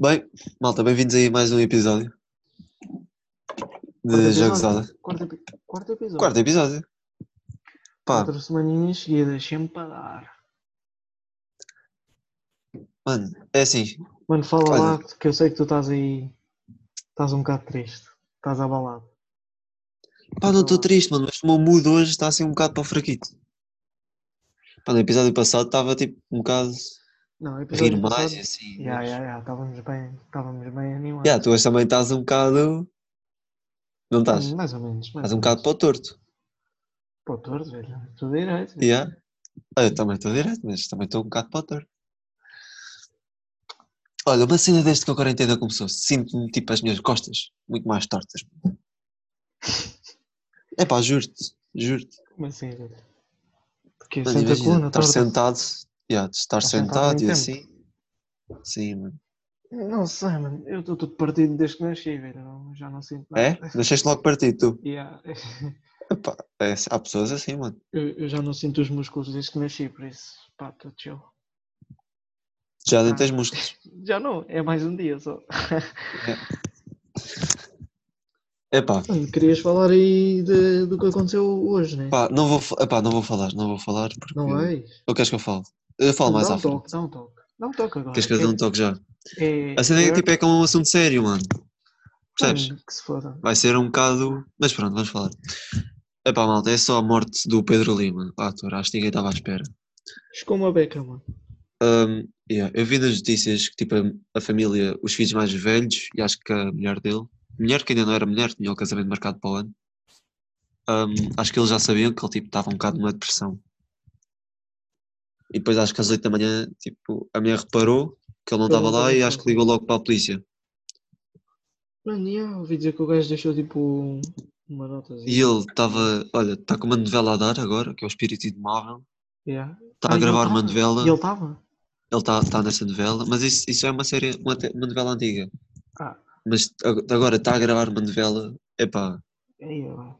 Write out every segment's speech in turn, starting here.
Bem, malta, bem-vindos aí a mais um episódio de Quarto Jogos episódio. Auda. Quarto, epi- quarto episódio. Quarto episódio. Pá, Quatro semaninhas seguidas, sempre para dar. mano, é assim, Mano, fala Olha. lá que eu sei que tu estás aí. Estás um bocado triste. Estás abalado. pá, não estou triste, mano, mas o meu mood hoje está assim um bocado para o fraquito. Pá, no episódio passado estava tipo um bocado Não, rir mais passado. e assim. Mas- ya, ya, estávamos bem, estávamos bem animados. Ya, tu hoje também estás um bocado. Não estás? Hum, Mais ou menos. Mais Estás um bocado para o torto. Pô, torto, velho. Tudo direito. Ya? Ah, Eu também estou direto, mas também estou um bocado para o torto. Olha, uma cena desde que a quarentena começou, sinto-me tipo as minhas costas muito mais tortas. É pá, juro-te, juro-te. Como assim? Porque Mano, senta imagina, estar torta. sentado, yeah, estar sentado sentado e tempo. assim. Sim, mano. Não sei, mano. Eu estou todo partido desde que nasci, velho. Já não sinto nada. É? Deixaste logo partido, tu. Ya. Epá, é, há pessoas assim, mano. Eu, eu já não sinto os músculos desde que nasci, por isso, pá, estou chill. Já nem Ah. tens músculos. Já não, é mais um dia só. Epá, Mano, querias falar aí de- do que aconteceu hoje, né? pá, não vou, epá, não vou falar, não vou falar porque. não vais? Ou queres que eu fale? Eu falo mais dá à um frente. toque, dá um toque. Dá um toque agora. Queres que eu dê um toque já? É, A cena é que é- tipo, é como um assunto sério, mano. Percebes? Mano, que se foda. Vai ser um bocado. Mas pronto, vamos falar. Epá, malta, é só a morte do Pedro Lima, o ator. Acho que ninguém estava à espera. Escou uma beca, mano. Um, yeah, eu vi nas notícias que tipo, a, família, os filhos mais velhos, e acho que a mulher dele, mulher que ainda não era mulher, tinha o casamento marcado para o ano, um, acho que eles já sabiam que ele tipo, estava um bocado numa depressão. E depois acho que às 8 da manhã tipo, a mulher reparou que ele não estava lá e acho que ligou logo para a polícia. Mano, yeah, ouvi dizer que o gajo deixou tipo uma nota assim. E ele estava, olha, está com uma novela a dar agora, que é o Espírito Indomável. Yeah. Está Ah, a ele gravar uma novela. E ele estava? Ele está tá nessa novela, mas isso, isso é uma série, uma, uma novela antiga. Ah, Mas ag- agora está a gravar uma novela, epá, ó.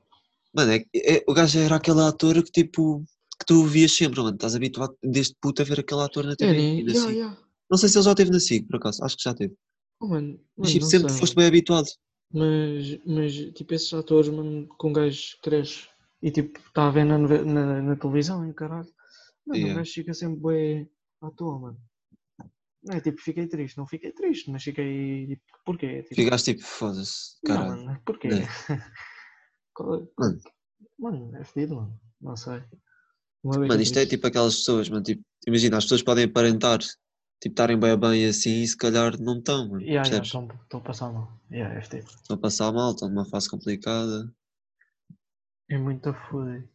mano, é, é- o gajo era aquele ator que tipo, que tu vias sempre, mano, estás habituado desde puta a ver aquele ator na É, TV. e na Yeah, yeah. Não sei se ele já teve na SIC, por acaso, acho que já teve. Oh, mano, Mas tipo, sempre sei, foste bem habituado. Mas, mas tipo, esses atores, mano, com um gajo cresce e tipo, está a ver na, na, na televisão e caralho. Mano, Yeah. o gajo fica sempre bem à toa, mano. Não é tipo, fiquei triste, não fiquei triste, mas fiquei tipo, porquê? Tipo, Ficaste tipo, foda-se, não, caralho. mano, porquê? Né? Qual é- Mano. Mano, é fedido, mano. Não sei. Mano, isto é tipo aquelas pessoas, mano, tipo, imagina, as pessoas podem aparentar, tipo, estarem bem bem assim e se calhar não estão, mano, Yeah, estou a passar mal. Yeah, é fedido. Estão a passar mal, estão numa fase complicada. É muito foda.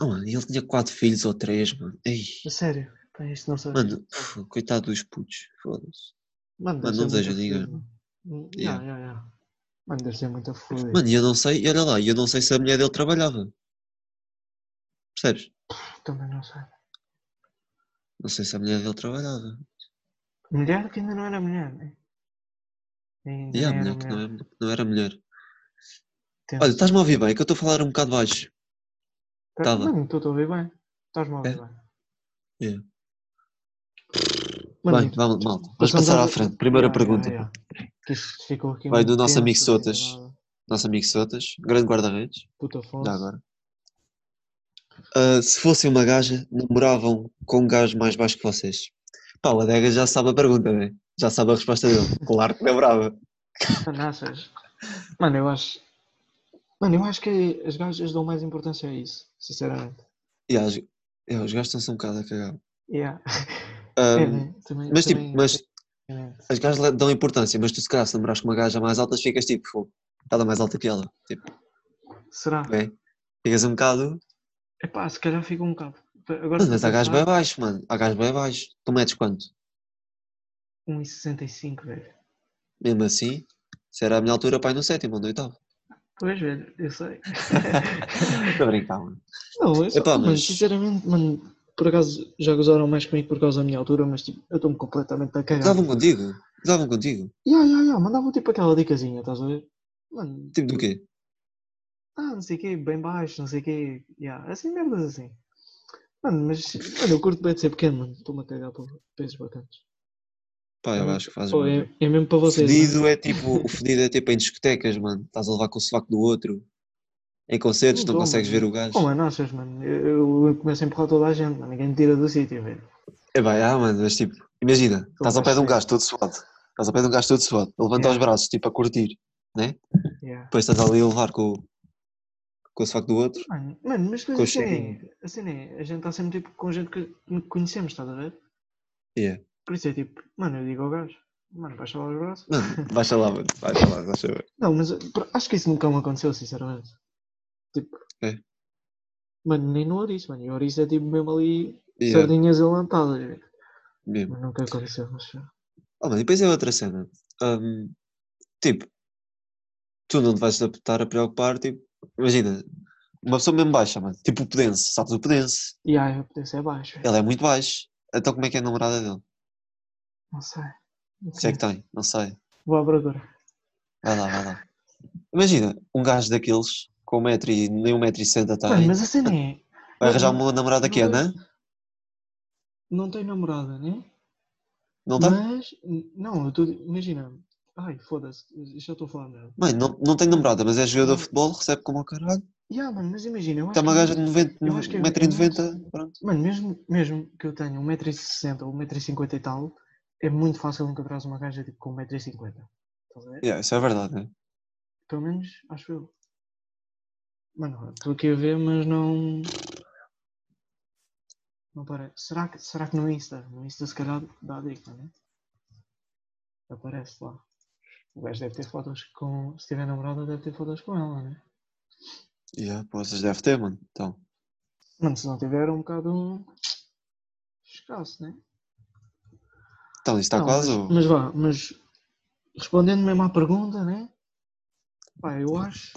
Oh, mano, e ele tinha quatro filhos ou três, mano. Ei, A sério, pá, não sei. mano, uf, coitado dos putos, foda-se. Mano, mano, não desejo ninguém. mano. Yeah. Yeah, yeah. Mano, deve ser muito foda. Mano, e eu não sei, e olha lá, e eu não sei se a mulher dele trabalhava. Percebes? Também não sei. Não sei se a mulher dele trabalhava. Mulher que ainda não era mulher, né? Ainda E a nem era mulher que não, é- não era mulher. Tenso. Olha, estás-me a ouvir bem, que eu estou a falar um bocado baixo. Tá- tava. Mano, estou a ouvir bem. Estás-me a ouvir É? bem. Yeah. Mano, Bem, vamos, malta. Vamos passar à- frente. Primeira Yeah, pergunta. yeah, yeah. Vai do nosso amigo Sotas. nada. Nosso amigo Sotas, grande guarda-redes. Puta. Já agora. Ah, se fossem uma gaja, namoravam com um gajo mais baixo que vocês? Pá, o Adega já sabe a pergunta, né? Já sabe a resposta dele. Claro que namorava. Achas? Mano, eu acho. Mano, eu acho que as gajas dão mais importância a isso, sinceramente. E as, é, os gajos estão-se um bocado a cagar. Yeah. É? Também- mas tipo, também- mas também- as gajas dão importância, mas tu se calhar se namorares com uma gaja mais alta, ficas tipo, fogo. Ela é mais alta que ela. Tipo, Será? é. Ficas um bocado. Epá, se calhar fica um bocado. Agora Mas, mas há gajo bem baixo, mano. Há gajo bem baixo. Tu metes quanto? 1,65, velho. Mesmo assim, se era a minha altura, pai no sétimo ou no oitavo. Pois, velho, eu sei. Estou a brincar, mano. Não, eu Epá, mano, mas- sinceramente, mano, por acaso já gozaram mais comigo por causa da minha altura, mas tipo, eu estou-me completamente a cagar. Gozavam contigo? Davam contigo? Ya, ya, ya, mandavam tipo aquela dicasinha, estás a ver? Mano, Tipo do quê? ah, não sei o quê, bem baixo, não sei o quê. Ya, assim, merdas assim. Mano, mas, eu curto bem de ser pequeno, mano. Estou-me a cagar para pesos bacanas. Pá, eu acho que fazes Pô, é, é mesmo para O vocês. né? fedido é tipo, o fedido é tipo em discotecas, mano. Estás a levar com o sovaco do outro. Em concertos, não, tô, consegues mano. ver o gajo. Oh, mano, achas, mano? Eu, eu começo a empurrar toda a gente, mano. Ninguém me tira do sítio, velho. É bem, ah, mano, mas tipo, imagina, estás ao pé de um gajo todo suado. Estás ao pé de um gajo todo suado. Levanta Yeah. os braços, tipo, a curtir, né? Yeah. Depois estás ali a levar com, o- com o sovaco do outro. Mano, mano, mas Com assim é, assim é, a gente está sempre tipo com gente que conhecemos, estás a ver? Yeah. Por isso é tipo, mano, eu digo ao gajo, mano, baixa lá os braços. Mano, baixa lá, mano. Baixa lá, baixa lá. Não, mas acho que isso nunca me aconteceu, sinceramente. Tipo, É. mano, nem no Ouriço, mano. E o Ouriço é tipo mesmo ali, Yeah, sardinhas alantadas, velho. mesmo. Mas nunca aconteceu, mas. Oh, mano, e depois é outra cena. Hum, tipo, tu não te vais estar a preocupar, tipo, imagina, uma pessoa mesmo baixa, mano. Tipo o Pedense, sabes o Pedense? E aí, eu podia ser baixo, velho. Ele é muito baixo. Então como é que é a namorada dele? Não sei. Não Se é que sei. tem, não sei. Vou à procura. Vai lá, vai lá. Imagina, um gajo daqueles com um metro e nem um metro e sessenta Mano, tem, mas a cena é. vai arranjar não- uma namorada que é, não Ana? Não tem namorada, né? Não tem? Mas, não, eu tô, imagina, ai, foda-se, já estou a falar mesmo. Mãe, não, não tem namorada, mas é jogador Não. de futebol, recebe como o caralho. Yeah, mano, mas imagina, Tem uma gaja de 90, eu acho que é- 1,90m, pronto. Mano, mesmo, mesmo que eu tenha 1,60m ou 1,50m e tal, é muito fácil encontrar uma gaja tipo com 1,50m. Estás a ver? Yeah, isso é verdade, né? Pelo menos, acho eu. Mano, estou aqui a ver, mas não. Não parece. Será que, será que no Insta? No Insta se calhar dá dica, né? Aparece lá. O gajo deve ter fotos com. Se tiver namorada, deve ter fotos com ela, né? Yeah, pô, vocês devem ter, mano. Então, Mano, se não tiver, é um bocado. escasso, né? então isso está Não, quase. mas, ou- mas vá, mas respondendo mesmo à pergunta, né? Pá, eu acho.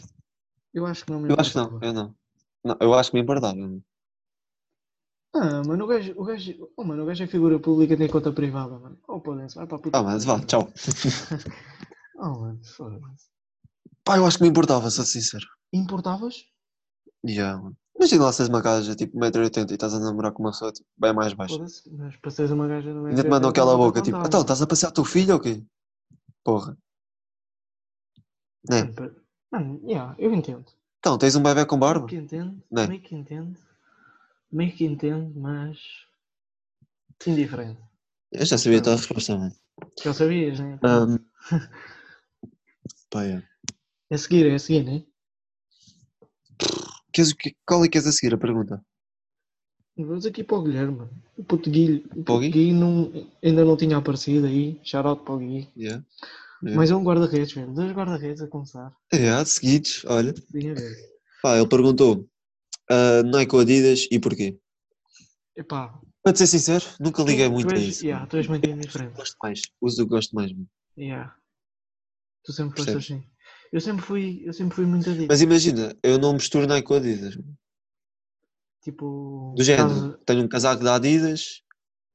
Eu acho que não me Eu acho que não, eu não. Não, eu acho que me importava. Ah, mano, o gajo, o gajo, oh, mano, o gajo é figura pública tem conta privada, mano. Oh, podem vai para a puta. Ah, mas vá, tchau. Oh, mano, foda-se. Pá, eu acho que me importava, sou sincero. Importavas? Yeah, mano. Imagina lá se és uma gaja tipo 1,80m e estás a namorar com uma pessoa tipo, bem mais baixa. Mas para seres uma gaja do Ainda te mandam aquela boca tipo, então, estás a passear o teu filho ou quê? Porra. Né? Mano, Mano, yeah, eu entendo. Então, tens um bebê com barba? Meio que entendo, Né? meio que entendo, meio que entendo, mas indiferente. Eu já sabia a tua resposta, mano. Já sabias, né? Ahm, Pá, é. É a seguir, é a seguir, né? Queres, qual é que queres a seguir a pergunta? Vamos aqui para o Guilherme, mano. O Gui, o Para o puto Gui? Gui não, ainda não tinha aparecido aí. Shout out para o Gui. Yeah. É um guarda-redes, velho. Dois guarda-redes a começar. Yeah, seguidos, olha. Ver. Pá, ele perguntou ah, Nike ou Adidas e porquê? Epá, Para te ser sincero, nunca tu- liguei tu muito a és- isso. Yeah, tu és muito indiferente. Gosto mais, uso o que gosto mais. mano. Yeah. Tu sempre foste assim. Eu sempre fui, eu sempre fui muito adicto. Mas imagina, eu não misturo Nike com Adidas. mano. Tipo. Do género, caso- tenho um casaco da Adidas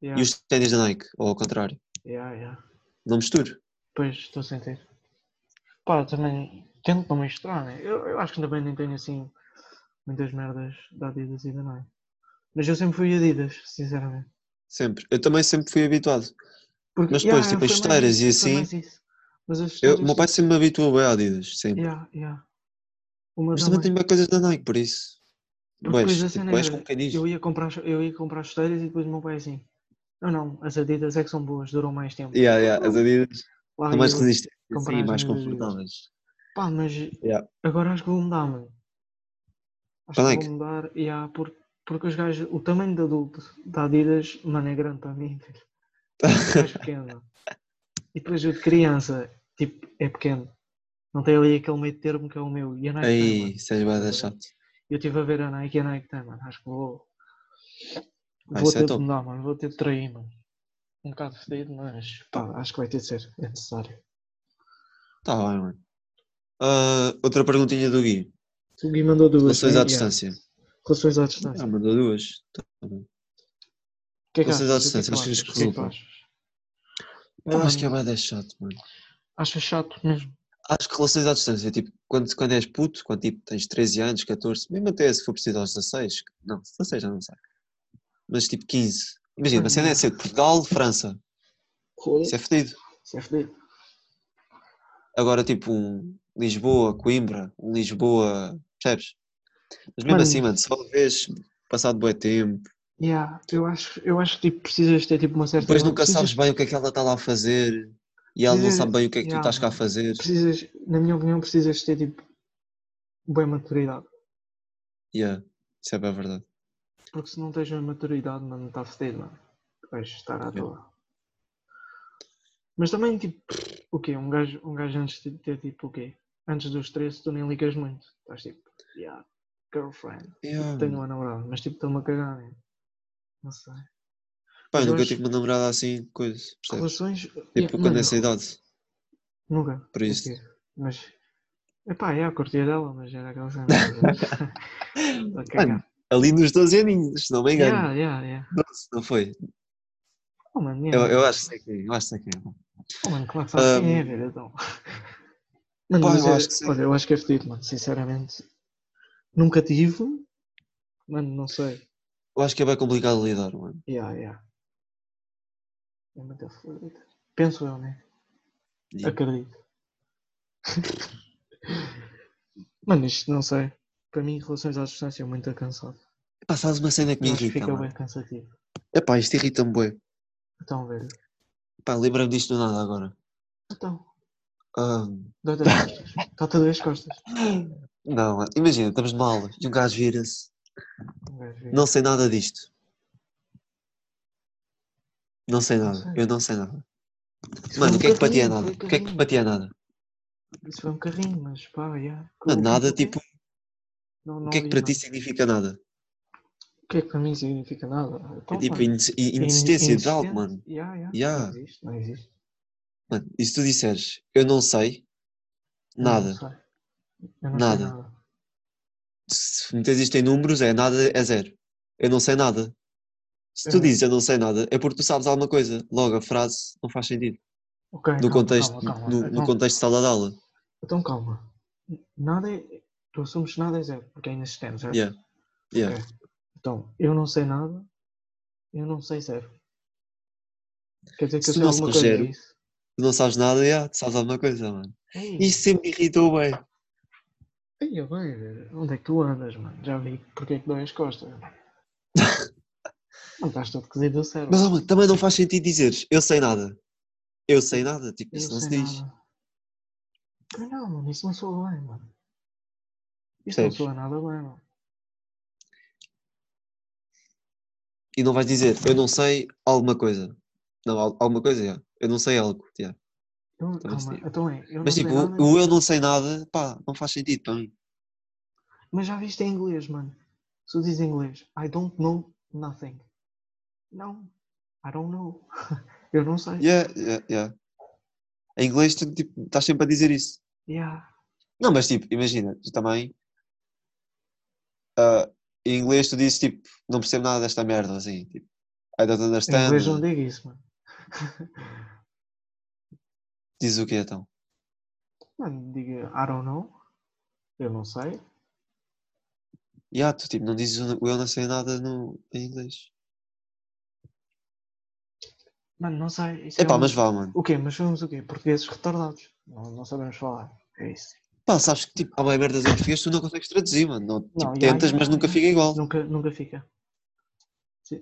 Yeah, e os ténis da Nike, ou ao contrário. yeah, yeah. Não misturo. Pois, estou a sentir. Pá, também tento não misturar, né? Eu, eu acho que também nem tenho assim muitas merdas da Adidas e da Nike. Mas eu sempre fui Adidas, sinceramente. Sempre. Eu também sempre fui habituado. Porque, Mas depois, yeah, tipo, as chuteiras e assim. Mas as Eu, o meu pai sempre me habituou bem a Adidas, sempre. Yeah, yeah. Mas também tenho bem coisas da Nike, por isso. Depois tipo, cena bués era, com canis. eu ia comprar, eu ia comprar chuteiras e depois o meu pai assim. Não, não, as Adidas é que são boas, duram mais tempo. Yeah, yeah, as Adidas Lá são mais resistentes e mais confortáveis. Pá, mas Yeah. agora acho que vou mudar, mano. Acho Para que Nike? vou mudar, yeah, por, porque os gajos, o tamanho de adulto da Adidas, mano, é grande para mim. É mais pequeno. E depois o de criança, tipo, é pequeno. Não tem ali aquele meio termo que é o meu. E a Nike tem. Aí, seja bem da chato. Eu estive a ver a Nike e a Nike tem, mano. Acho que vou. Ah, Vou isso é ter de top. mudar, mano. Vou ter de trair, mano. Um bocado fedido, mas pá, acho que vai ter de ser. É necessário. Tá bem, mano. Ah, outra perguntinha do Gui. O Gui mandou duas. Relações né? à Yeah. distância. Relações à distância. Ah, mandou duas. Tá bem. O que é que relações à é que distância, acho que que é que tu resulta. achas? Pá, acho que é Hum, bem chato, mano. Acho chato mesmo. Acho que relações à distância, tipo, quando, quando és puto, quando tipo, tens 13 anos, 14, mesmo até se for preciso aos 16, não, 16 já não sei. Mas tipo 15. Imagina, a cena é ser Portugal, França. Isso é fedido. Isso é fedido. Agora, tipo, um Lisboa, Coimbra, um Lisboa, percebes? Mas mesmo Mano. assim, mano, só vês passado bué tempo, Yeah, eu acho, eu acho que tipo, precisas ter tipo uma certa. depois nunca precisas, sabes bem o que é que ela está lá a fazer e ela não sabe bem o que é que tu yeah, estás cá a fazer. Precisas, na minha opinião, precisas ter tipo boa maturidade. Yeah, isso é bem verdade. Porque se não tens a maturidade, mano, está fedido, mano. Vais estar à Yeah. toa. Mas também, tipo, o quê? Um gajo, um gajo antes de ter, tipo, o quê? Antes dos 13, tu nem ligas muito. Estás tipo, yeah, girlfriend. Yeah, Tenho mano. uma namorada, mas tipo, estou-me a cagar, né? Não sei. Pá, mas nunca tive uma namorada assim, coisas? Relações. Tipo, yeah, quando mano, nessa idade. Nunca. Por isso. ok. Mas. Epá, é, a curtia dela, mas era aquela cena. Estou a cagar. Mano, ali nos 12 aninhos, se não me engano. Yeah, yeah, yeah. 12, não foi? Oh, mano, Eu, yeah. eu acho que sei quem, eu acho que é. Oh, mano, claro que sabes quem é, Um, velho, então. Mano, mas eu é- acho que sim. olha, eu acho que é fedido, mano, sinceramente. Nunca tive. Mano, não sei. Eu acho que é bem complicado lidar, mano. Yeah, yeah. É muito fodido. Penso eu, né? E- Acredito. mano, isto não sei. Para mim, relações à distância é muito cansado. Pá, sabes uma cena que me irrita, fica mano? bem cansativo. Epá, isto irrita-me bué. Então, velho. Pá, lembra-me disto do nada agora. Então, Ah, dói-te as costas. As costas. não, mano, imagina, estamos numa aula e um gajo vira-se. Um vê. Não sei nada disto. Não sei Não nada, sei. eu não sei nada. Isso Mano, foi o que é que é carrinho, nada? O que é que é nada? Isso foi um carrinho, mas pá, yeah. Mano, O- nada, tipo, Não, o não que é que para mano. ti significa nada? O que é que para mim significa nada? Então, É tipo mano, in- inexistência de algo, mano. Yeah, yeah. Yeah. Não existe, não existe. Mano, e se tu disseres, eu não sei nada, Não sei. Não Nada. nada. se meteres isto em números, é nada, é zero. Eu não sei nada. Se tu dizes eu não sei nada, é porque tu sabes alguma coisa. Logo, a frase não faz sentido. Ok, No calma, contexto, calma, calma. no, no Então- contexto de sala de aula. Então calma. Nada é. Tu assumes nada é zero, porque é inexistente, certo? Yeah. Yeah. Ok. Então, eu não sei nada, eu não sei zero. Quer dizer que Se eu sei não alguma coisa, zero, é isso? Tu não sabes nada, yeah, tu sabes alguma coisa, mano. Ei, Isso sempre me irritou bem. ei, eu bem. Onde é que tu andas, mano? Já vi porque é que dói as costas. não estás todo cozido do cérebro. Mas mano, também não faz sentido dizeres eu sei nada. Eu sei nada, tipo, Eu isso não se diz. nada. Não, mano, isso não soa bem, mano. Percebes? não soa nada bem, mano. E não vais dizer eu não sei alguma coisa. Não, al- alguma coisa, yeah. eu não sei algo. Eu, Também se calma, diz. então é, Mas não tipo, sei o- nada, o eu não sei nada, pá, não faz sentido para mim. mas já viste em inglês, mano. Se tu dizes em inglês, I don't know nothing. Não, I don't know. eu não sei. Yeah, yeah, yeah. Em inglês tu tipo, estás sempre a dizer isso. Yeah. Não, mas tipo, imagina, tu também. Ah, em inglês tu dizes tipo, não percebo nada desta merda, assim, tipo, I don't Em understand. inglês não digo isso, mano. Diz o quê então? Mano, diga I don't know. Eu não sei. Yeah, tu tipo, não dizes o eu não sei nada no, em inglês. Mano, não sei. Isso é Epá, um- mas vá, mano. O quê? Mas somos o quê? Portugueses retardados. Não, não sabemos falar. É isso. Pá, sabes que tipo, há bem merdas em português tu não consegues traduzir, mano. Não, tipo, Não, tentas, yeah, mas nunca fica igual. Nunca, nunca fica.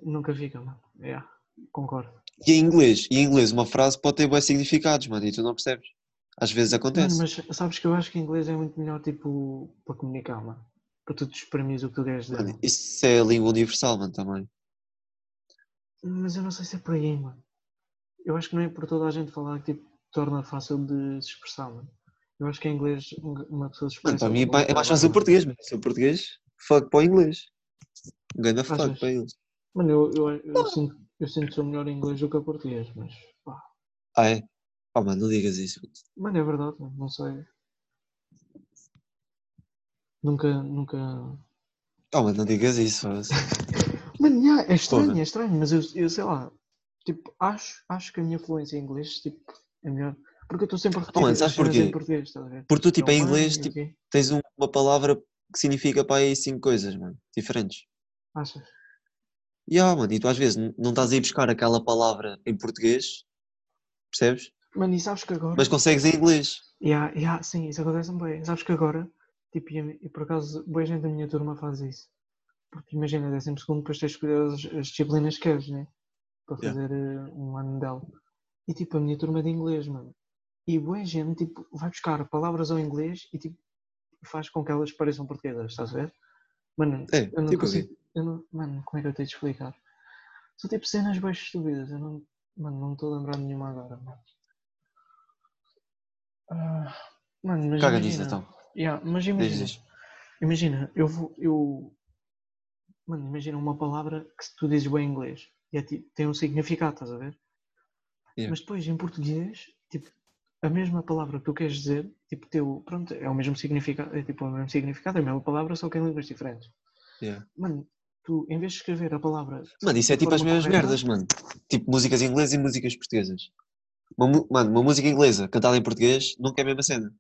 Nunca fica, mano. Yeah, concordo. E em inglês, e em inglês uma frase pode ter bons significados, mano, e tu não percebes. Às vezes acontece. Mano, mas sabes que eu acho que inglês é muito melhor, tipo, para comunicar, mano. Para tu te exprimires o que tu queres dizer. Mano. isso é a língua universal, mano, também. Mas eu não sei se é por aí, mano. Eu acho que não é por toda a gente falar que, tipo, torna fácil de se expressar, mano. Eu acho que em inglês um- uma pessoa se expressa... Para mim pá, é mais fácil o português, mano. Se o português, fuck para o inglês. Grande fuck Achas? para eles. Mano, eu, eu, eu, sinto, eu sinto que sou melhor em inglês do que a português, mas... Pá. Ah, é? Oh, mano, não digas isso. mano. Mano, é verdade, mano. Não sei. Nunca, nunca... Oh, mano, não digas isso. mas- Mano, yeah, é estranho, Porra. é estranho, mas eu, eu sei lá, tipo, acho, acho que a minha fluência em inglês, tipo, é melhor. Porque eu estou sempre a repetir Oh, mano, sabes porquê? em português, estás a ver? Porque tu, tipo, É em mano, inglês, tipo, tens um- uma palavra que significa para aí cinco coisas, mano, diferentes. Achas? E ah, mano, e tu às vezes não estás a ir buscar aquela palavra em português, percebes? Mano, e sabes que agora. Mas consegues em inglês. Yeah, yeah, sim, isso acontece bem. Sabes que agora, tipo, e, por acaso, boa gente da minha turma faz isso. Porque imagina, décimo segundo, depois tens de escolher as, as disciplinas que queres, né? Para Yeah. fazer eh, um ano dela. E tipo, a minha turma é de inglês, mano. E boa gente, tipo, vai buscar palavras ao inglês e tipo, faz com que elas pareçam portuguesas, estás a ver? Mano, É, eu não tipo consigo. Eu não, mano, como é que eu tenho de explicar? São tipo cenas bem estúpidas. Eu não, mano, não estou a lembrar nenhuma agora, mano. Ah, mano, mas Caga imagina, nisso então. Yeah, mas imagina, diz. imagina, eu vou, eu, mano, imagina uma palavra que se tu dizes bem em inglês e é ti- tem um significado, estás a ver? Yeah. Mas depois em português, tipo, a mesma palavra que tu queres dizer, tipo, teu, pronto, é o mesmo significado, é tipo o mesmo significado, é a mesma palavra, só que em línguas diferentes. Yeah. Mano, tu, em vez de escrever a palavra. Mano, isso é tipo as mesmas correta- merdas, mano. Tipo músicas inglesas e músicas portuguesas. Uma, mano, uma música inglesa cantada em português nunca é a mesma cena.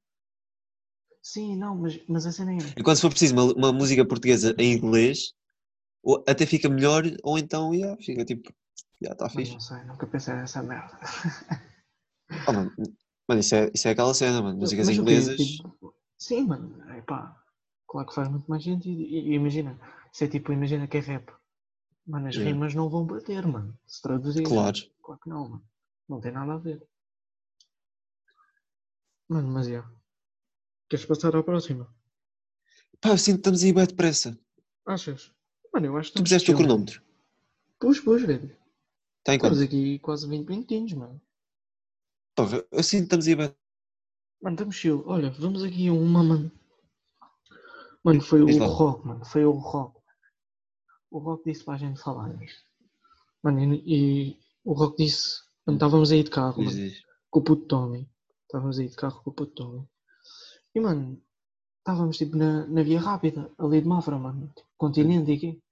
Sim, não, mas, mas a cena é. E quando se for preciso uma, uma música portuguesa em inglês, ou até fica melhor, ou então, yeah, fica tipo, já está Mano, fixe. não sei, nunca pensei nessa merda. Ah, mano, mano, isso, é, isso é aquela cena, mano. Músicas Mas inglesas. Tipo, sim, mano, epá, claro que faz muito mais sentido. E, e imagina, isso é tipo, imagina que é rap. Mano, as Yeah. rimas não vão bater, mano. Se traduzir. Claro. Claro que não, mano. Não tem nada a ver. Mano, mas é. Queres passar à próxima? Pá, eu sinto que estamos aí bem depressa. Achas? Mano, eu acho que Tu puseste o cronómetro. Pus, pus, velho. Está em Estamos aqui quase 20 minutinhos, mano. Pá, eu sinto que estamos aí bem. Mano, estamos chill. Olha, vamos aqui a uma, mano. Mano, foi Diz o lá. Rock, mano. Foi o Rock. O Rock disse para a gente falar nisto. Mano, e, e o Rock disse. Quando estávamos aí de carro, Diz, mano, diz. com o puto Tommy. Estávamos aí de carro com o puto Tommy. E, mano, estávamos tipo na, na via rápida, ali de Mafra, mano. Tipo, continente e aqui.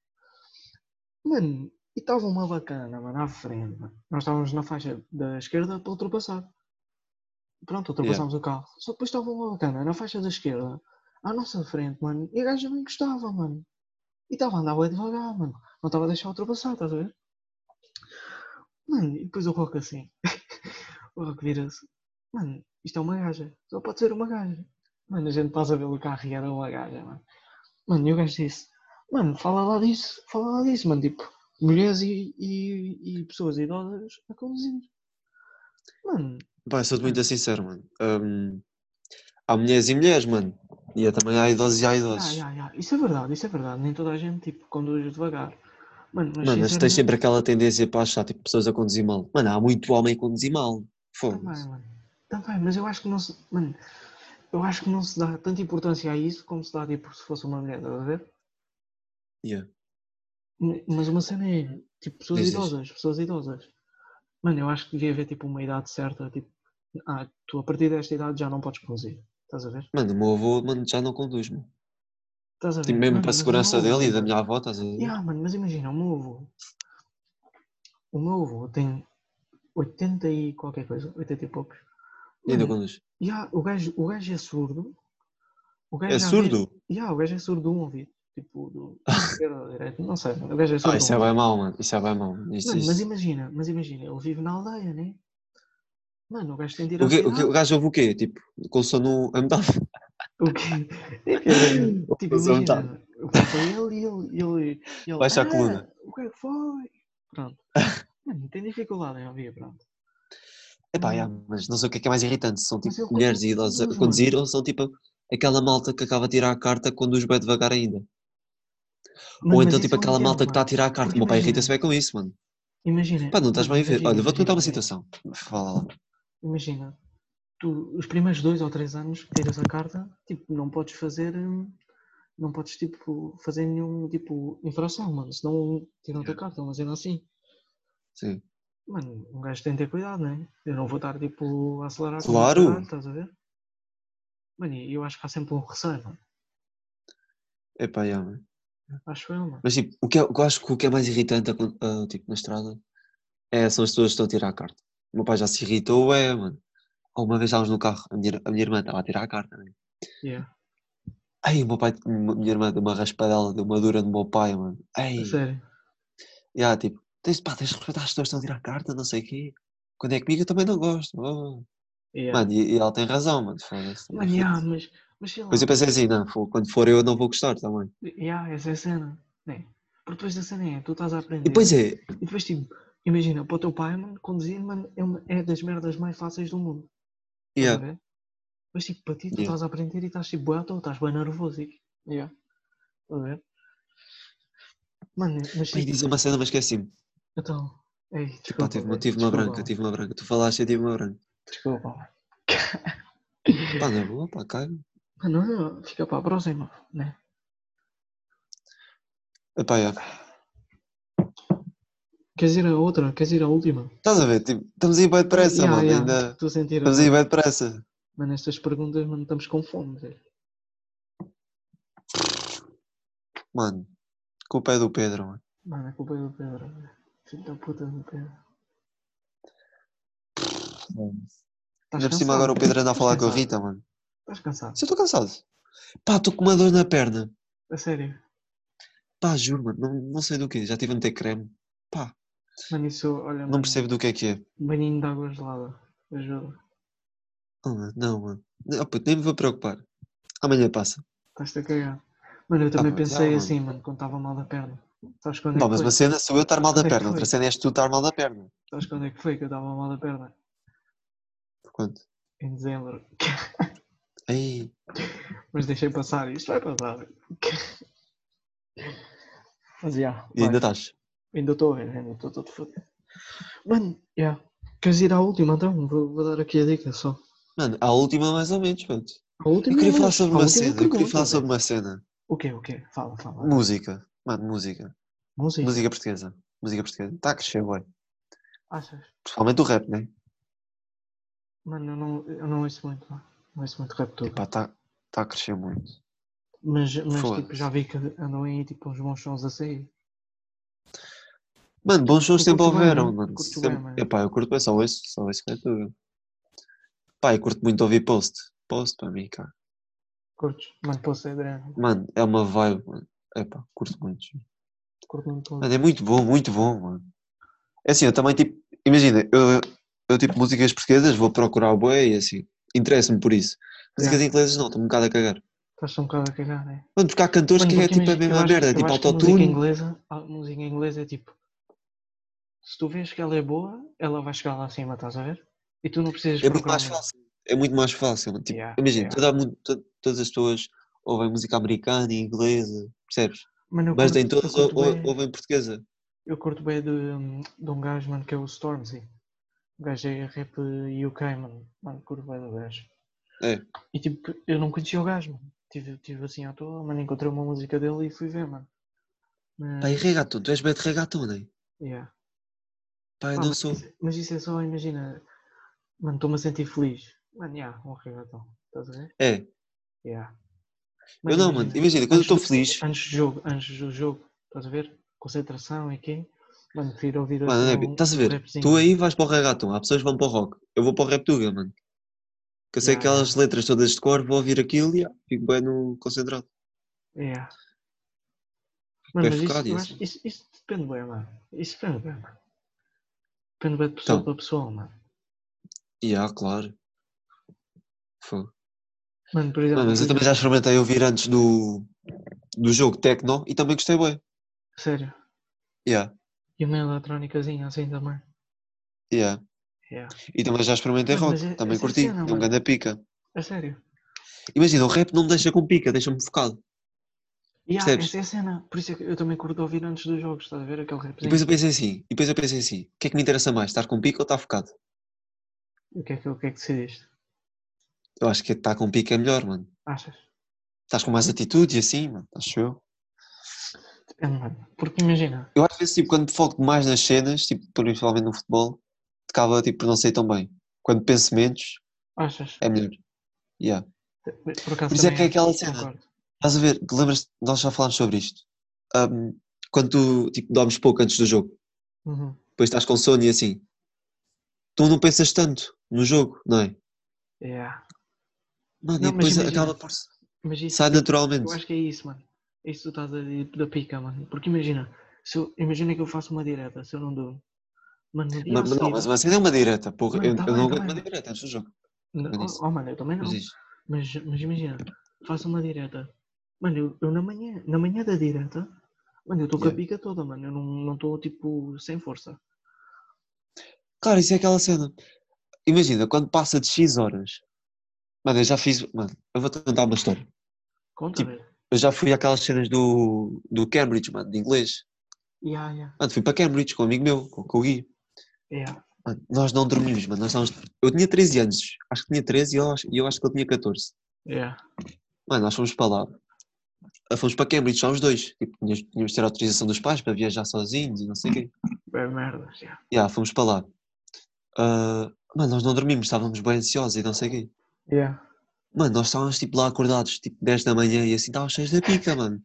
Mano, e estava uma bacana, mano, à frente, mano. Nós estávamos na faixa da esquerda para ultrapassar. Pronto, ultrapassámos o carro. Só depois estava uma bacana na faixa da esquerda, à nossa frente, mano. E a gaja não encostava, mano. E estava a andar bem devagar, mano. Não estava a deixar ultrapassar, estás a ver? Mano, e depois o Rock assim. o Rock vira-se. Mano, isto é uma gaja. Só pode ser uma gaja. Mano, a gente passa pelo carro e era uma gaja, mano. Mano, e o gajo disse: Mano, fala lá disso, fala lá disso, mano. Tipo, mulheres e, e, e pessoas idosas a conduzir. Mano, Pá, eu sou muito sincero, mano. Hum, há mulheres e mulheres, mano. E há também há idosos e há ah, idosos. já, já. isso é verdade, isso é verdade. Nem toda a gente, tipo, conduz devagar. Mano, mas Mano, mas tens sempre aquela tendência para achar tipo, pessoas a conduzir mal. Mano, há muito homem a conduzir mal. Também, Foda-se. mano. Também, mas eu acho que não se. Mano, eu acho que não se dá tanta importância a isso como se dá tipo se fosse uma mulher, estás a ver? Yeah. Mas uma cena é tipo pessoas diz. idosas, pessoas idosas. Mano, eu acho que devia haver tipo uma idade certa, tipo, ah, tu a partir desta idade já não podes conduzir. Estás a ver? Mano, o meu avô mano, já não conduz, mano. Estás a ver? Tipo, mesmo Mano, para a segurança meu dele e avô, da minha avó, estás a ver? Yeah, mano, mas imagina, o meu avô. O meu avô tem 80 e qualquer coisa, 80 e poucos. E ainda conduz. yeah, o, gajo, o gajo é surdo. O gajo É surdo? Vê, yeah, o gajo é surdo de um ouvido. Tipo, do ou direito. Não sei, o gajo é surdo. Ah, isso é bem mau, mano. Isso é bem mau. mano. Isto, Mano, mas isto. imagina, mas imagina, ele vive na aldeia, né? Mano, o gajo tem à O, quê, o, quê, o gajo ouve o quê? Tipo, com o sono a metade. O quê? Que, tipo, Ouve o som tá. imagina, ele e ele, ele, ele Baixa a "Ah, coluna." O que é que foi? Pronto. Mano, tem dificuldade em ouvir, pronto. Epá, yeah, mas não sei o que é que é mais irritante. São Mas tipo mulheres e idosos a conduzir ou são tipo aquela malta que acaba de tirar a carta conduz bem devagar ainda. Mano, ou então tipo eu aquela malta que está a mano. tirar a carta. O meu pai irrita-se bem com isso, mano. Imagina. Pá, não estás mano, bem a ver. Olha, vou-te contar uma situação. Fala lá. Imagina, tu, os primeiros dois ou três anos que tiras a carta, tipo, não podes fazer. Não podes, tipo, fazer nenhum, tipo, infração, mano. Senão tiram-te a carta, mas ainda assim. Sim. Mano, um gajo tem de ter cuidado, né? Eu não vou estar, tipo, a acelerar Claro. caralho, estás a ver? Mano, e eu acho que há sempre um receio, mano. Epá, yeah, mano. Acho eu, mano. Mas tipo, o que, é, eu acho que o que é mais irritante a, tipo, na estrada É, são as pessoas que estão a tirar a carta. O meu pai já se irritou, é, mano. Uma vez estávamos no carro, a minha, a minha irmã estava a tirar a carta, né? Yeah. Ai, o meu pai, a minha irmã deu uma raspadela, deu uma dura no meu pai, mano. Ai, A sério. yeah, tipo, tens, pá, tens de respeitar as pessoas que estão a tirar a carta, não sei o quê. Quando é comigo eu também não gosto. oh. Yeah. Mano, e, e ela tem razão, mano. foda-se. Mano, yeah, mas, mas sei lá. Depois eu pensei assim, não, quando for eu não vou gostar também. Yeah, essa é a cena. Né? Porque depois da cena é, tu estás a aprender. E depois é, E depois, tipo, imagina, para o teu pai, mano, conduzir, mano, é, uma, é das merdas mais fáceis do mundo. Yeah? Mas, tipo, para ti, tu Yeah. estás a aprender e estás, tipo, toa, estás bem nervoso. E... Yeah. Estás a ver? Mano, mas, pai, tipo, diz uma cena, mas esqueci-me. então... Ei, Pá, desculpa, tive, uma- velho, tive uma branca, tive uma branca. Tu falaste, eu tive uma branca. Desculpa. Pá, não é boa, pá, caga. Mano, não, fica para a próxima, né? Epá, yeah. Queres ir a outra? Queres ir à última? Estás a ver, tipo, estamos aí bem depressa, Yeah, mano, yeah, ainda... Estou a sentir. Estamos aí bem depressa. Mano, estas perguntas, mano, estamos com fome, velho. Mano, culpa é do Pedro, mano. Mano, a culpa é do Pedro, velho. Filho da puta do Pedro. Estás Ainda por cima agora o Pedro anda a falar com a? Rita, mano. Estás cansado? Se eu estou cansado. Pá, estou com uma dor na perna. A sério? Pá, juro, mano, não, não sei do que. Já tive a meter creme. Pá, Mano, isso, olha, não mano, percebo do que é que é. banhinho de água gelada. Ajuda. Oh, mano, não, mano. Não, puto, nem me vou preocupar. Amanhã passa. Estás-te a cagar. Mano, eu também já, pensei mano. assim, mano, quando estava mal da perna. Sabes quando é Não, mas uma cena sou eu estar mal da é perna. Outra cena és tu estar mal da perna. Sabes quando é que foi que eu estava mal da perna? Por quanto? Em dezembro. Ei, Mas deixei passar, isto vai passar. Mas já, e ainda estás? ainda estou a ver, ainda estou todo fodido. Mano, já. Queres ir à última então? Vou, vou dar aqui a dica só. Mano, a última mais ou menos, pronto. A última Eu queria não, falar sobre uma última cena. Eu queria falar sobre uma cena. O quê, o quê? Fala, fala. Música. Mano, música. Música? Música portuguesa. Música portuguesa. Está a crescer, ué. Achas? Principalmente o rap, né? Mano, eu não, eu não ouço muito, não. Não ouço muito rap todo. Epá, está tá a crescer muito. Mas, mas tipo, já vi que andam aí tipo uns bons sons a sair. Mano, bons Tu sempre houveram, mano. Curtes Sempre... bem, mano. Epá, eu curto bem, só ouço, só ouço rap tudo. Pá, eu curto muito ouvir post. Post para mim, cara. Curtes? Mano, ser Adriano. Mano, é uma vibe, mano. Epá, curto muito. Curto muito. Mano, é muito bom, muito bom, mano. É assim, eu também, tipo, imagina, eu, eu tipo, músicas portuguesas, vou procurar o boi e assim, interessa-me por isso. Músicas inglesas não, estou um bocado a cagar. Estás um bocado a cagar, né? Mano, porque há cantores Mano, que é tipo a mesma acho- merda, tipo acho que a música autotune. inglesa, a música inglesa é tipo, se tu vês que ela é boa, ela vai chegar lá acima, estás a ver? E tu não precisas É muito mais fácil. É muito mais fácil. Tipo, Yeah, imagina, yeah. toda todas as pessoas ouvem música americana e inglesa, percebes? Mano, Mas nem todas ouvem portuguesa. Eu curto bem de, de um gajo, mano, que é o Stormzy. O gajo é rap UK, mano. Mano, bem do gajo. É. E tipo, eu não conhecia o gajo, mano. Tive, tive assim à toa, mano, encontrei uma música dele e fui ver, mano. Mas, Pá, e reggaeton, tu és bem de reggaeton, não é? yeah. Pá, eu Pá, não mas, sou. isso, mas isso é só, imagina, mano, estou-me a sentir feliz. Mano, yeah, um reggaeton, estás a ver? É, Yeah. eu não, mano. Imagina, quando eu estou feliz, Antes do jogo, antes do jogo, estás a ver? Concentração e quê? Mano, prefiro ouvir mano, assim, um- estás a um ver? rapzinho. Tu aí vais para o reggaeton, há pessoas que vão para o rock. Eu vou para o rap tuga, mano. Que eu sei Yeah, aquelas letras todas de cor, vou ouvir aquilo e ah, fico bem no concentrado. Yeah. bem Mano, mas isso, focado assim. acho- isso, isso depende bem, mano. Isso depende bem, mano. Depende bem de pessoa Então. para pessoa, mano. E ah, claro. Fogo. Mano, por exemplo, Mano, mas eu também já experimentei ouvir antes do, do jogo Tecno e também gostei bem. sério. Yeah, E uma eletrónicazinha assim também. yeah. Yeah. E também já experimentei Mano, rock, é- também essa curti. cena, é um grande pica. A sério. Imagina, o rap não me deixa com pica, deixa-me focado. Yeah, Percebes? essa é a cena. Por isso é que eu também curto ouvir antes dos jogos, estás a ver? Aquele E rapzinho. depois eu pensei assim, e depois eu pensei assim, o que é que me interessa mais, estar com pica ou estar focado? O que é que, o que, é que decidiste? Eu acho que estar com pica é melhor, mano. Achas? Estás com mais atitude e assim, mano, acho eu. Mano. Porque imagina. Eu às vezes, tipo, quando foco mais nas cenas, tipo, principalmente no futebol, acaba, tipo, por não sei tão bem. Quando penso menos, Achas? é melhor. Yeah. Por acaso Por isso é que é aquela acho, cena. concordo. Estás a ver, lembras nós já falámos sobre isto. Ahm, quando tu, tipo, dormes pouco antes do jogo, Uhum. depois estás com sono e assim. Tu não pensas tanto no jogo, não é? Yeah. Mano, Não, e depois imagina, acaba por. Mas isso, Sai naturalmente. Eu acho que é isso, mano. É isso tu estás a dizer da pica, mano. Porque imagina, se eu, imagina que eu faço uma direta, se eu não dou. Mano, no dia Mas, não, mas uma cena é uma direta, porra. Mano, Eu, tá eu bem, não tá aguento uma bem. direta antes do jogo. Não, eu disse. oh, mano, eu também não. Mas. Mas, mas imagina, faço uma direta. Mano, eu, eu na manhã, na manhã da direta, mano, eu estou com a Yeah. pica toda, mano. Eu não estou tipo sem força. Claro, isso é aquela cena. Imagina, quando passa de X horas. Mano, eu já fiz. Mano, eu vou-te contar uma história. Conta, Tipo, velho. Eu já fui àquelas cenas do, do Cambridge, mano, de inglês. Yeah, yeah, Mano, fui para Cambridge com um amigo meu, com, com o Gui. yeah. Mano, nós não dormimos, mano. Nós estávamos... Eu tinha 13 anos, acho que tinha 13 e eu acho, eu acho que ele tinha 14. Yeah. Mano, nós fomos para lá. Fomos para Cambridge, só os dois. Tipo, tínhamos, tínhamos de ter autorização dos pais para viajar sozinhos e não sei o quê. Bem merdas, yeah. Já, fomos para lá. Ah, mano, nós não dormimos, estávamos bem ansiosos e não sei o quê. Yeah. Mano, nós estávamos tipo lá acordados, tipo 10 da manhã e assim estávamos cheios da pica, mano.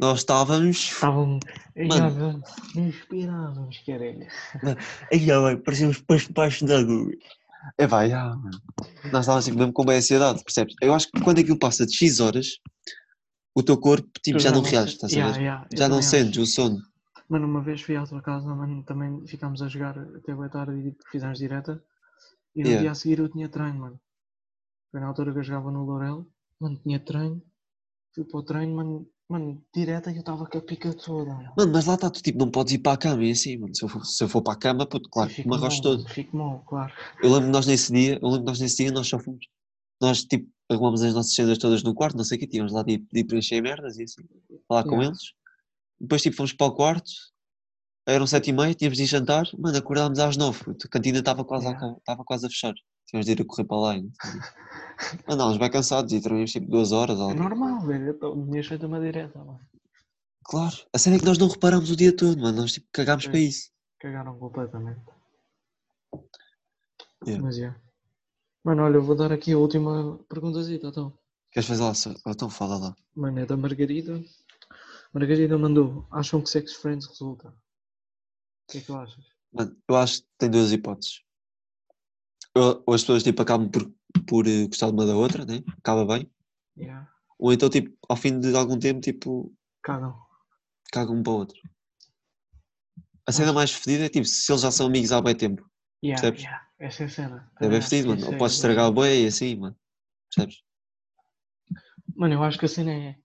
Nós estávamos. Estavam. Mano. Mano. Inspirávamos, caralho. Já, vai, parecíamos pais baixo da água. É vai, já, mano. Nós estávamos tipo, mesmo com bem ansiedade, percebes? Eu acho que quando aquilo passa de X horas, o teu corpo tipo, já não reage, estás a ver? Já não sentes o sono. Mano, uma vez fui à tua casa, mano, também ficámos a jogar até boa tarde e tipo, fizemos direta. E no dia a seguir eu tinha treino, mano. Foi na altura que eu jogava no Lourel, mano, tinha treino. Fui para o treino, mano, mano, direta e eu estava com a pica toda. mano. Mano, mas lá está, tu tipo, não podes ir para a cama e assim, mano. Se eu for, se eu for para a cama, puto, claro, me mal, arrocho todo. Fico mal, claro. Eu lembro que nós nesse dia, eu lembro nós nesse dia nós só fomos. Nós tipo arrumamos as nossas cenas todas no quarto, não sei o que, tínhamos lá de, de preencher merdas e assim, falar com Yeah. eles. Depois tipo fomos para o quarto, eram sete e meia, tínhamos de jantar, mano, acordámos às nove, a cantina estava quase, Yeah. quase a fechar. Tínhamos de ir a correr para lá e Mano, andávamos bem cansados e dormimos tipo duas horas. É normal, velho. Eu tô- tinha feito uma direta, mano. Claro, a cena é que nós não reparámos o dia todo, mano, nós tipo cagámos para Pois. isso. Cagaram completamente. Yeah. Mas é. Mano, olha, eu vou dar aqui a última perguntazita, então. Queres fazer lá? Então fala lá. Mano, é da Margarida. Margarida mandou. Acham que Sex Friends resulta? O que é que tu achas? Mano, eu acho que tem duas hipóteses. Ou, ou as pessoas tipo, acabam por, por eh, gostar de uma da outra, né? acaba bem. Yeah. Ou então, tipo, ao fim de algum tempo, tipo, Cagam. cagam um para o outro. A cena mais fedida é tipo, se eles já são amigos há bem tempo. Yeah, Percebes? yeah. Essa é a cena. É bem fedido, mano. Ou é podes estragar o boi e assim, mano. Percebes? Mano, eu acho que a cena é.